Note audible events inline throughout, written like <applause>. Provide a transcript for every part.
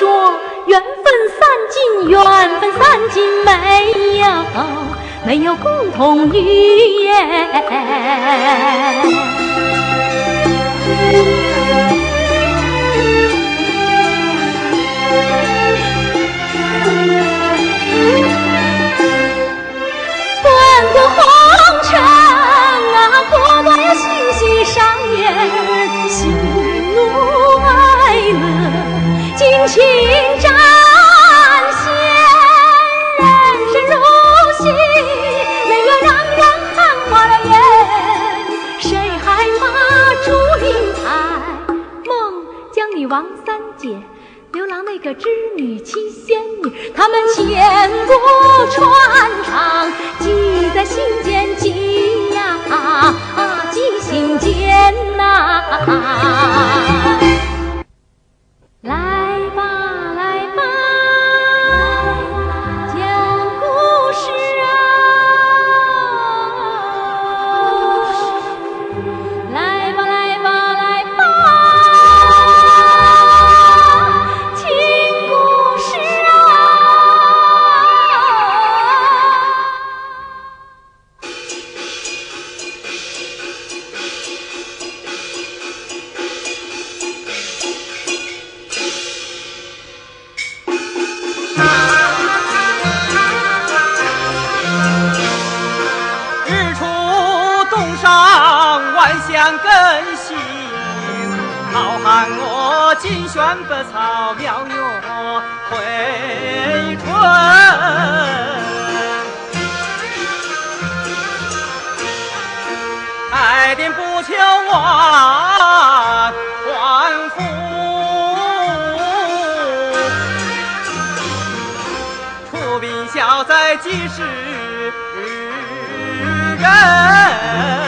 说缘分散尽，缘分散尽没有没有共同语言。滚滚红尘啊，波波呀，细细上演。辛勤展现，人生如戏，美呀让人看花了眼。谁还把祝英台、孟姜女、王三姐、刘郎那个织女、七仙女，他们千古传唱，记在心间，记呀，记心间呐。好汉我金宣不草庙哟，回春。爱电不求我官府，出兵小在几十人。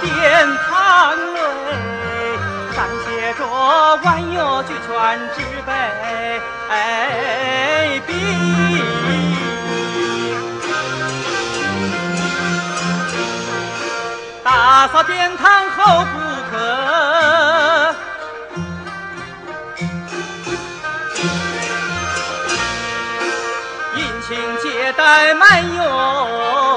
殿堂内上写着万药俱全之备备毕打扫殿堂后不可殷勤接待慢用。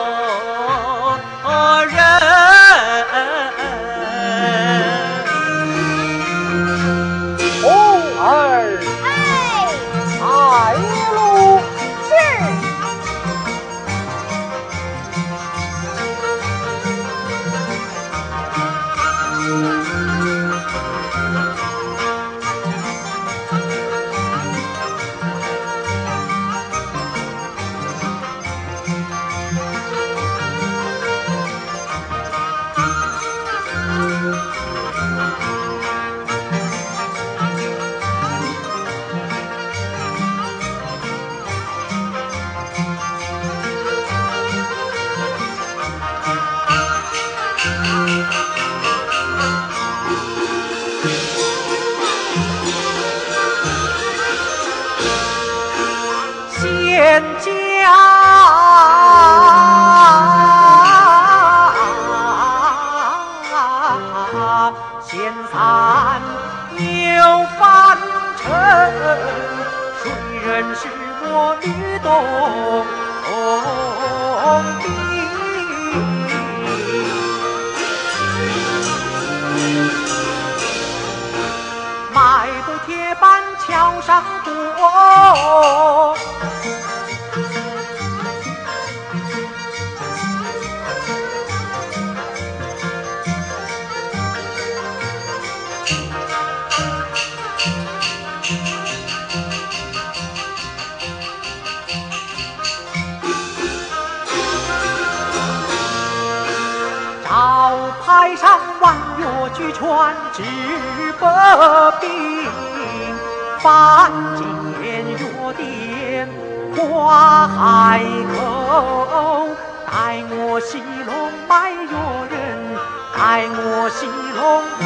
塞上万岳俱全治百病凡间药店花海口待我西龙拜岳人待我西龙拜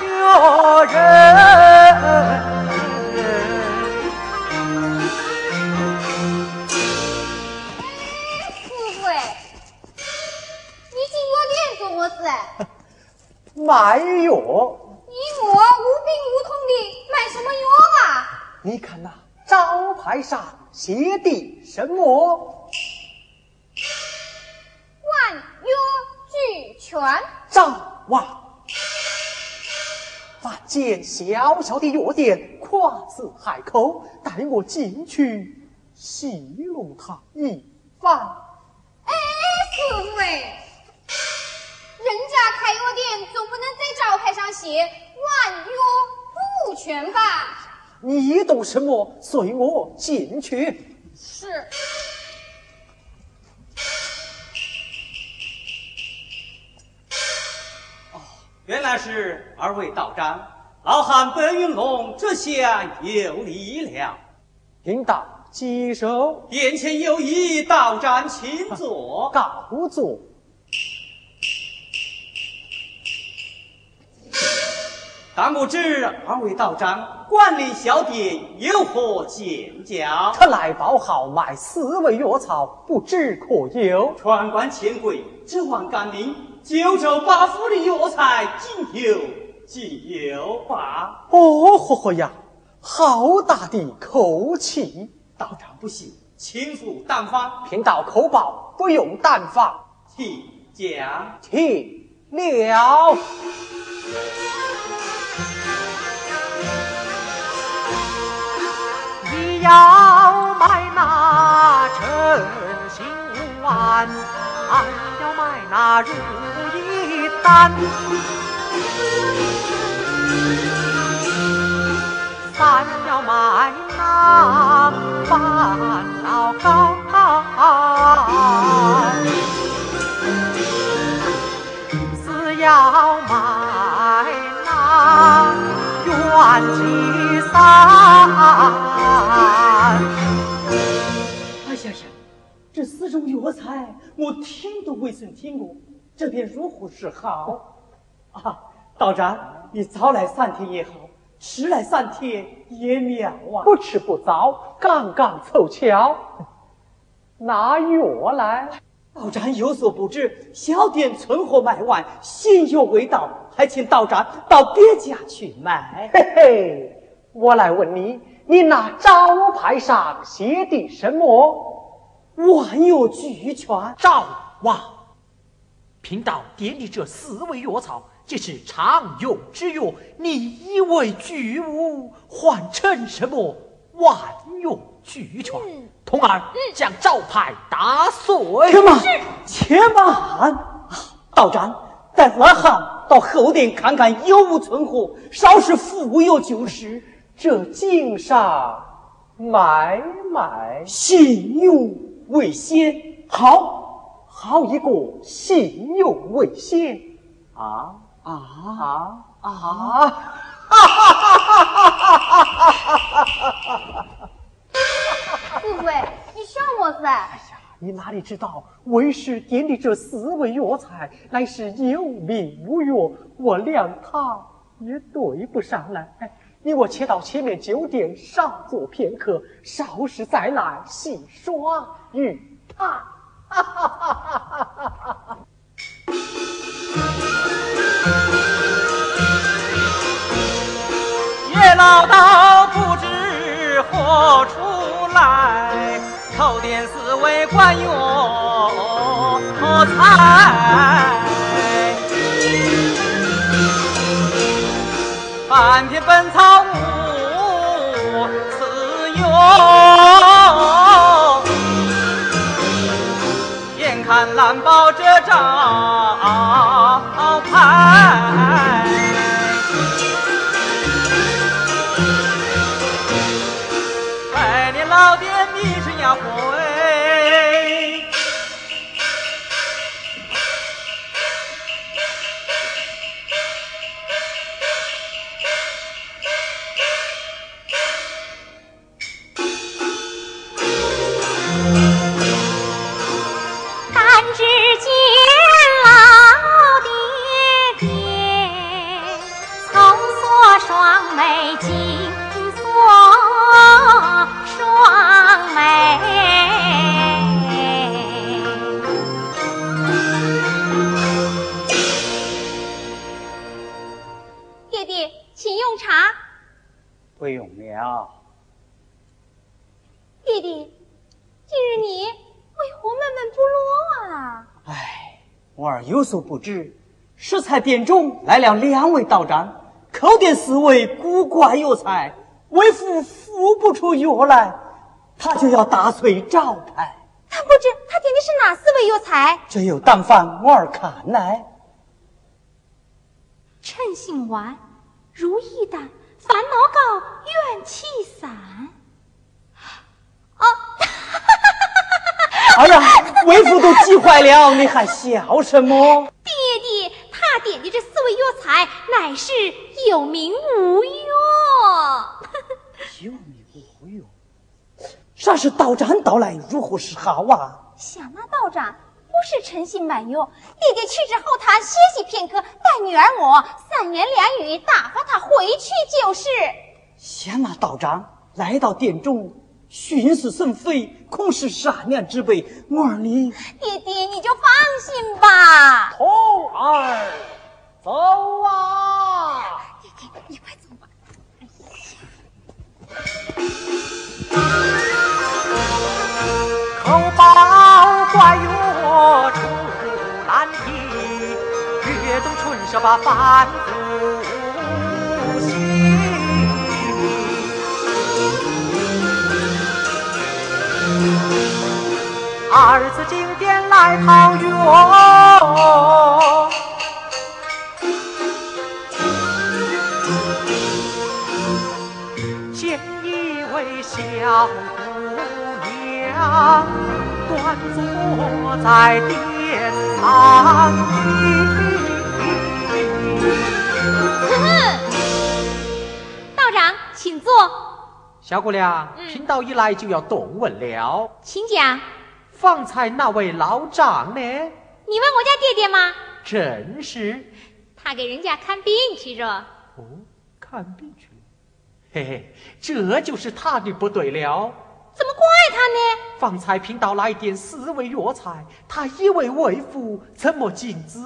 岳人卖药，你我无病无痛的卖什么药啊？你看那招牌上写的什么？万药俱全。张望，凡见小小的药店，夸似海口，带我进去戏弄他一番。哎，师傅招牌上写“万药不全”吧？你懂什么？随我进去。是。哦，原来是二位道长。老汉白云龙这下有礼了。领导接受。眼前有一道长，请坐。告座。<laughs> 但不知二位道长管理小店有何见教？特来报号卖四味药草，不知可有？传官千贵，只望干令九州八府的药材尽有尽有吧。哦呵呵呀，好大的口气！道长不信，请赴丹方。贫道口报，不用丹方。请讲。请了。要买那诚心丸，要买那如意丹，三要买那烦恼膏，四要买那元气散。这四种药材，我听都未曾听过，这便如何是好？啊，道长，你早来三天也好，迟来三天也妙啊！不迟不早，刚刚凑巧。拿药来，道长有所不知，小店存货卖完，新药未到，还请道长到别家去买。嘿嘿，我来问你，你那招牌上写的什么？万药俱全，赵王，贫道点你这四味药草，皆是常用之药，你以为俱无，换成什么万药俱全？童儿将招牌打碎。且慢，且慢，道长，带老汉到后殿看看有无存货，稍事复药就是。这井上买买信用。为先，好好一个信用为先啊啊啊啊！哈哈哈哈哈哈！富贵，你笑我噻？哎呀，你哪里知道，为师点的这四味药材乃是有名无药，我量他也对不上来。哎，你我且到前面酒店稍坐片刻，稍时再来细说。与他，<laughs> 叶老道不知何处来，头点四位官员才，满天本草无私用，眼看蓝宝遮罩。双眉紧锁双眉。爹爹，请用茶。不用了。爹爹，今日你为何闷闷不乐啊？唉，我儿有所不知，食材店中来了两位道长，口点四位古怪药材，为父敷不出药来，他就要打碎招牌。他不知他点的是哪四味药材？只有当放我儿看来。称心丸、如意丹、烦恼膏、元气散。哦，哎呀，为父都急坏了，你还笑什么？爹爹，他点的这四味药材乃是有名无用。有名无用，啥是道长到来，如何是好啊？想那道长不是诚心买药，爹爹去至后堂歇息片刻，待女儿我三言两语打发他回去就是。想那道长来到殿中，寻死生非，恐是善良之辈。我儿你爹爹你就放心吧。童儿，走啊！你快走吧。口宝怪药出难题，跃动唇舌把凡夫心。小姑娘，嗯贫道一来就要动问了。请讲。方才那位老丈呢？你问我家爹爹吗？正是。他给人家看病去着。哦，看病去了。嘿嘿，这就是他的不对了。怎么怪他呢？方才贫道来点四味药材，他以为为父，怎么禁止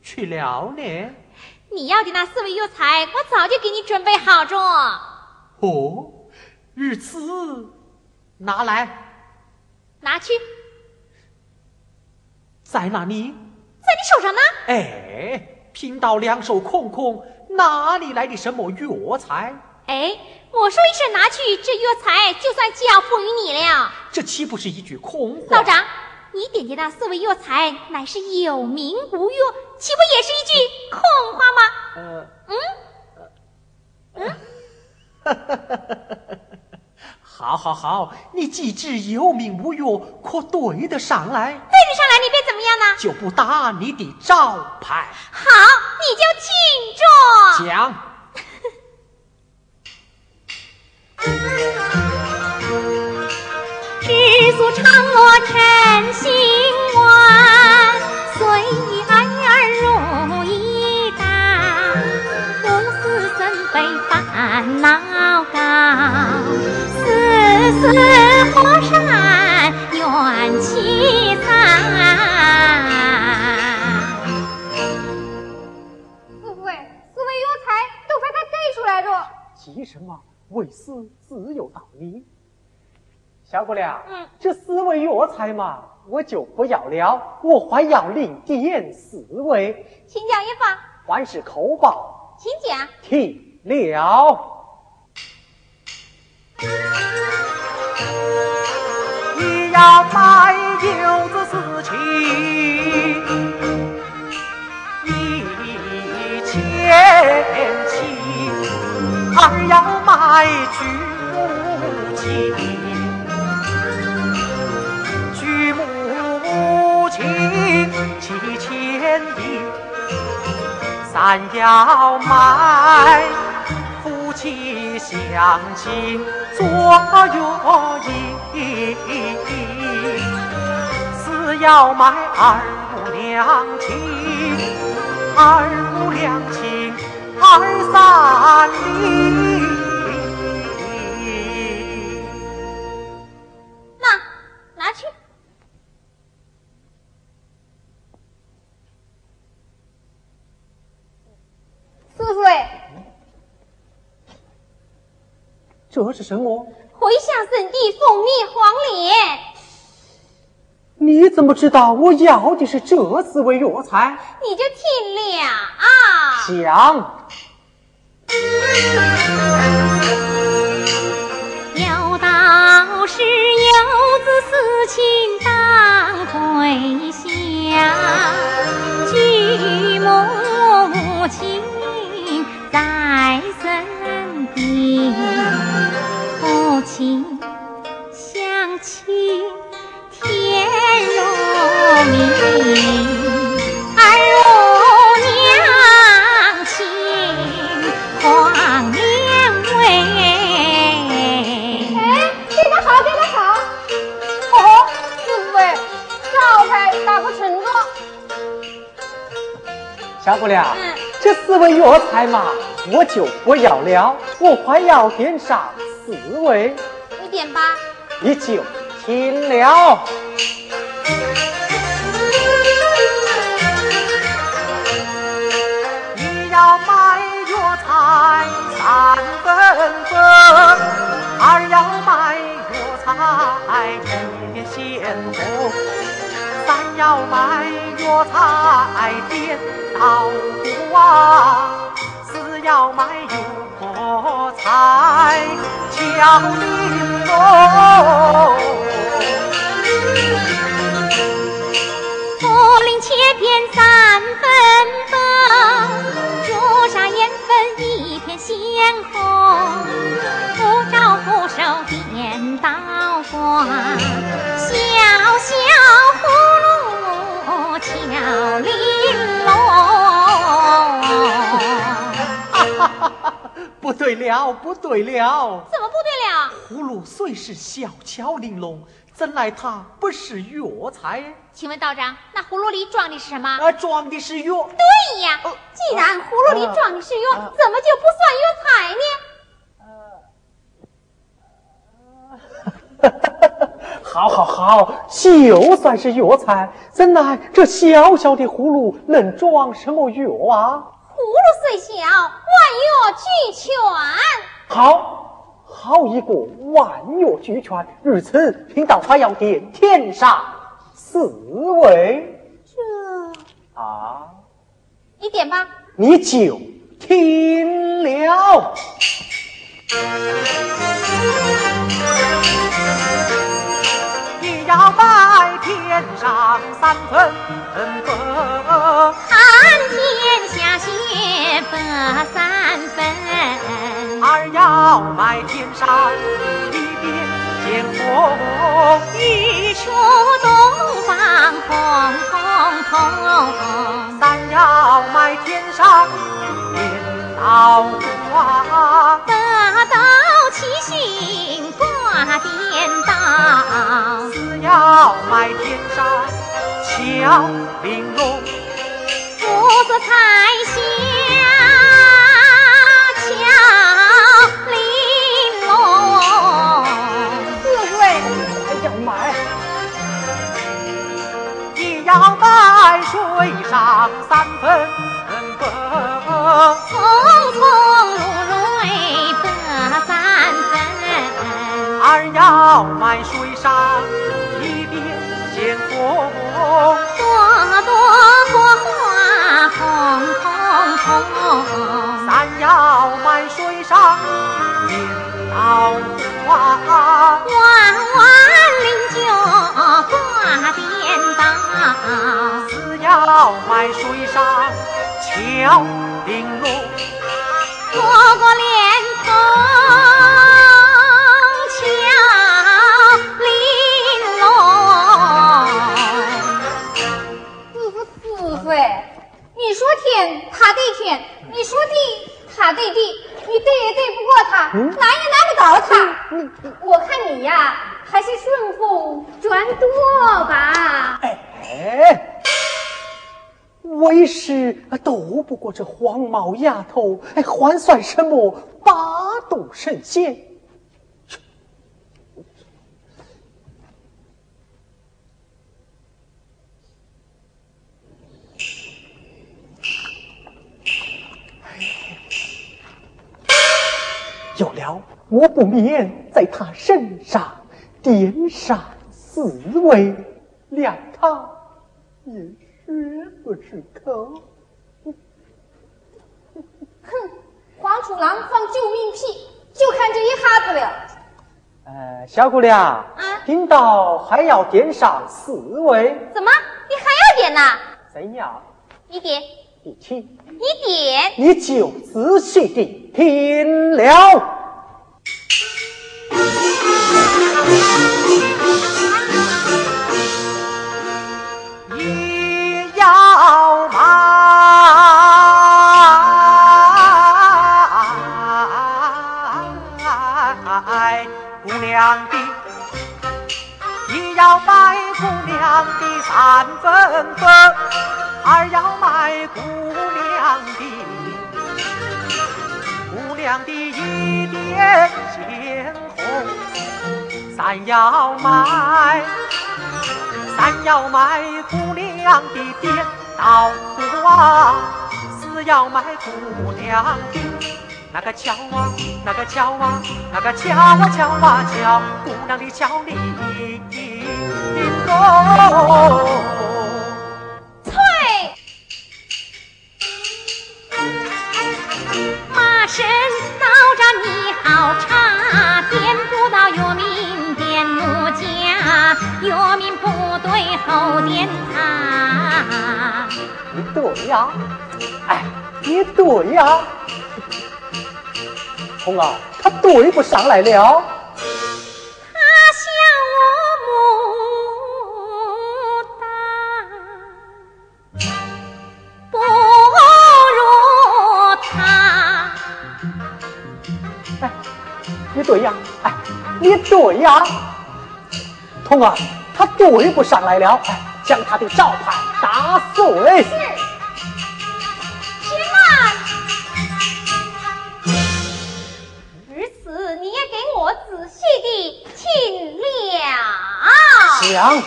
去了呢？你要的那四味药材，我早就给你准备好着。哦，如此，拿来，拿去，在哪里？在你手上呢。哎，贫道两手空空，哪里来的什么药材？哎，我说一声拿去，这药材就算交付于你了。这岂不是一句空话？道长，你点的那四味药材乃是有名无药，岂不也是一句空话吗？呃，<laughs> 好好好，你既知有名无药，可对得上来，对得上来，你便怎么样呢？就不打你的招牌。好，你就请着。讲，<laughs> 知足常乐称心丸，随儿如意丹，无私生非烦恼膏，山元气散。富贵，四味药材都被他给出来着。急什么？为私自有道理。小姑娘，嗯，这四味药材嘛，我就不要了，我还要另点四味。请讲一番，万事口报，请讲。听了。一要买柚子四七，一千七；二要买菊木青，菊木青七千一；三要买夫妻相亲做月影，是要买二五两亲，二五两亲二三零。这是什么？回乡圣地蜂蜜黄连。你怎么知道我要的是这四味药材？你就听了啊。想。有道是游子思亲当归乡，举目无亲你想起天如明儿我娘亲黄连喂哎这个好这个好好四位药材打个村庄小姑娘这四位药材嘛我就不要了我还要点啥四味。你点八。你就听了。你要买药材三分分，二要买药材一点鲜红，三要买药材点。老啊，四要买药材敲铃喽。茯苓切片三分分，朱砂烟粉一片鲜红，不招不收点刀光，小小葫芦敲铃不对了，不对了！怎么不对了？葫芦虽是小巧玲珑，怎奈它不是药材？请问道长，那葫芦里装的是什么？啊，装的是药。对呀，既然葫芦里装的是药，怎么就不算药材呢？好好 <laughs> 好，就算是药材，怎奈这小小的葫芦能装什么药啊？葫芦虽小，万药俱全。好，好一个万药俱全。如此，贫道还要点天上四位。这啊，你点吧。你就听了。你要拜天上三分分。天下血分三分，二要买天山一点鲜红，玉出东方红彤彤。三要买天上点刀光，得到七星挂颠倒。四要买天山巧玲珑。五色彩霞巧玲珑，四位要买，你要买水上三分分，葱葱蘆蕤得三分，二要买水上上点桃花，弯弯菱角挂颠倒，四要买水上桥玲珑，过过莲蓬。你说天，他对天；你说地，他对地。你对也对不过他，难也难不倒他。我看你呀，还是顺风转舵吧。哎，为师斗不过这黄毛丫头，哎，还算什么八度神仙？有了，我不免在他身上点上四味，谅他也说不出口。哼，黄鼠狼放救命屁，就看这一哈子了。呃，小姑娘，啊，听到还要点上四味？怎么？你还要点呐？怎样？你点，你听，你点。你就仔细地听了。要买。三要买姑娘的颠倒花，四要买姑娘的那个敲啊，那个敲啊，那个敲啊敲啊敲，姑娘的敲铃喽。翠，马身脑站你好唱，对后点他。你对呀，哎，你对呀，红儿，他对不上来了。他像我牡丹，不如他。哎，你对呀，哎，你对呀，童儿，他对不上来了，哎，将他的招牌打碎。是，且慢。如此，你也给我仔细的听了。讲。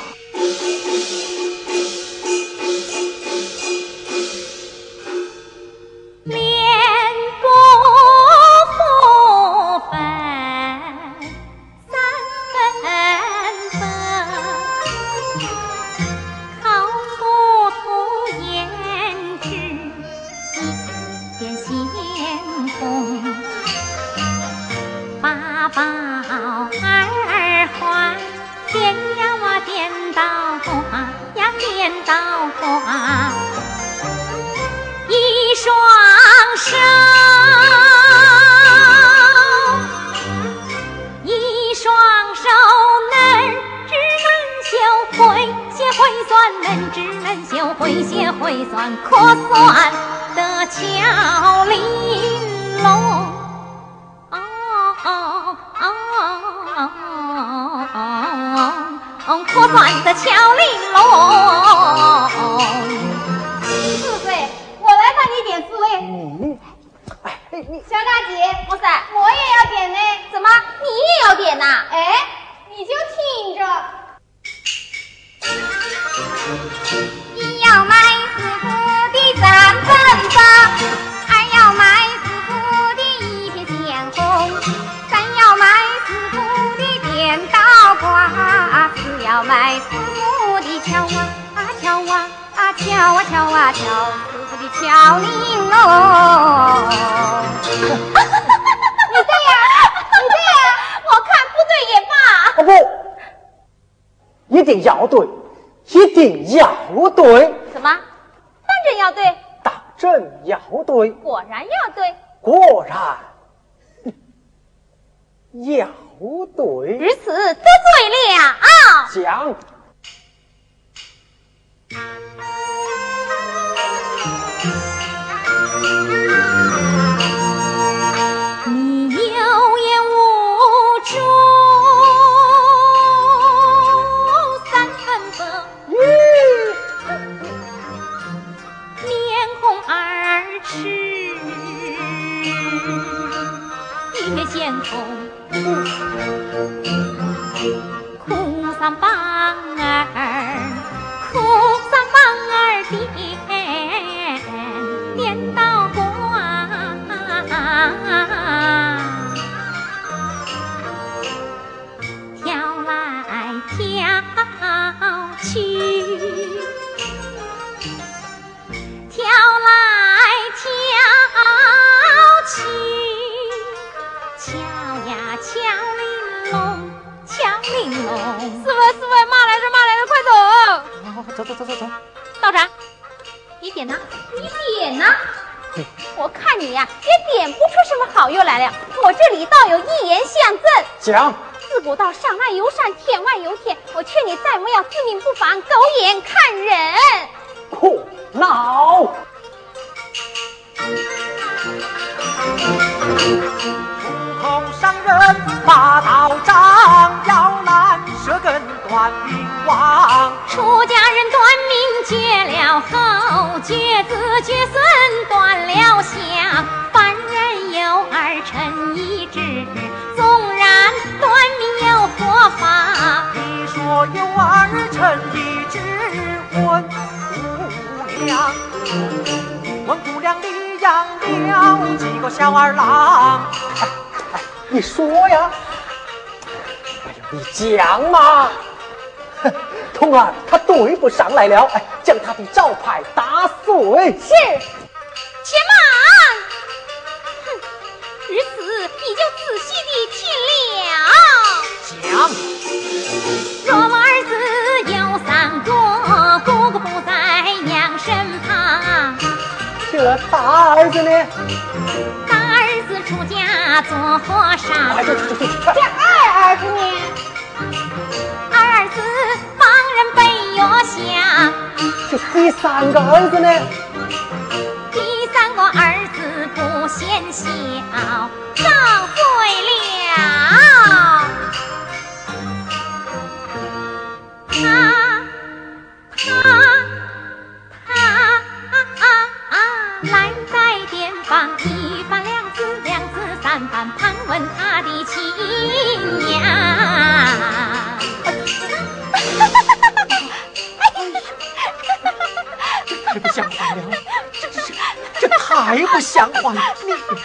巧玲珑。四岁，我来帮你点四位。你，哎，你小大姐，我也敲啊敲啊敲，四姑的敲铃喽。你对呀，你对呀，我看不对也罢。哦不，一定要对，一定要对，什么？当真要对？当真要对，果然要对。果然要对。如此得罪了。讲。你有眼无珠三分分，面红耳赤一片鲜红，哭丧棒儿，哭丧棒儿点你呀，也点不出什么好药来了。我这里倒有一言相赠。讲。自古道上外有山，天外有天。我劝你再不要自命不凡，狗眼看人。哭闹。出口伤人把刀斩，要难舌根断命亡。出家人断命绝了后，绝子绝孙断了了几个小儿郎？哎哎，你说呀？哎呦，你讲嘛！<laughs> 童儿他对不上来了，哎，将他的招牌打碎。是，这大儿子呢？大儿子出家做和尚。哎，这二儿子呢？二儿子帮人背月下。这第三个儿子呢？第三个儿子不嫌小，早岁不像话了！你你